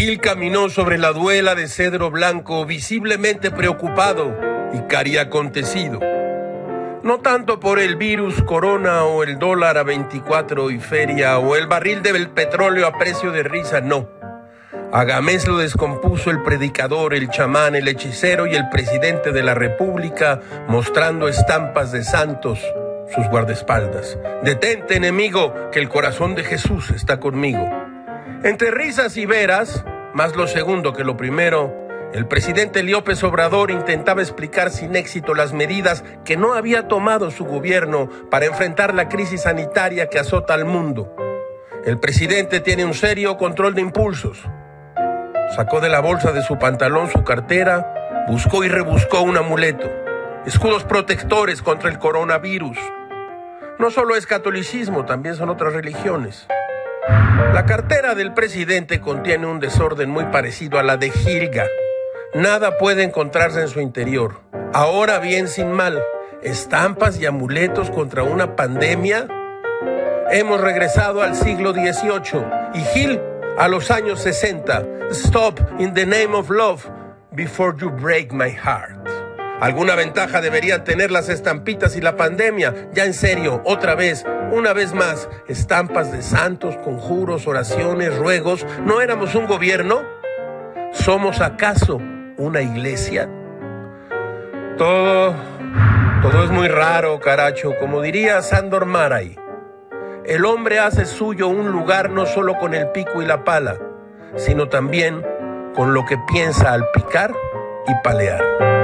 Gil caminó sobre la duela de cedro blanco, visiblemente preocupado y cari acontecido. No tanto por el virus corona o el dólar a 24 y feria o el barril del petróleo a precio de risa, no. A lo descompuso el predicador, el chamán, el hechicero y el presidente de la República mostrando estampas de santos, sus guardaespaldas. Detente, enemigo, que el corazón de Jesús está conmigo. Entre risas y veras, más lo segundo que lo primero, el presidente López Obrador intentaba explicar sin éxito las medidas que no había tomado su gobierno para enfrentar la crisis sanitaria que azota al mundo. El presidente tiene un serio control de impulsos. Sacó de la bolsa de su pantalón su cartera, buscó y rebuscó un amuleto, escudos protectores contra el coronavirus. No solo es catolicismo, también son otras religiones. La cartera del presidente contiene un desorden muy parecido a la de Gilga Nada puede encontrarse en su interior. Ahora bien, sin mal, estampas y amuletos contra una pandemia. Hemos regresado al siglo XVIII y Gil a los años 60. Stop in the name of love before you break my heart. Alguna ventaja deberían tener las estampitas y la pandemia. Ya en serio, otra vez, una vez más, estampas de santos, conjuros, oraciones, ruegos. ¿No éramos un gobierno? ¿Somos acaso una iglesia. Todo, todo es muy raro, caracho. Como diría Sandor Maray, el hombre hace suyo un lugar no solo con el pico y la pala, sino también con lo que piensa al picar y palear.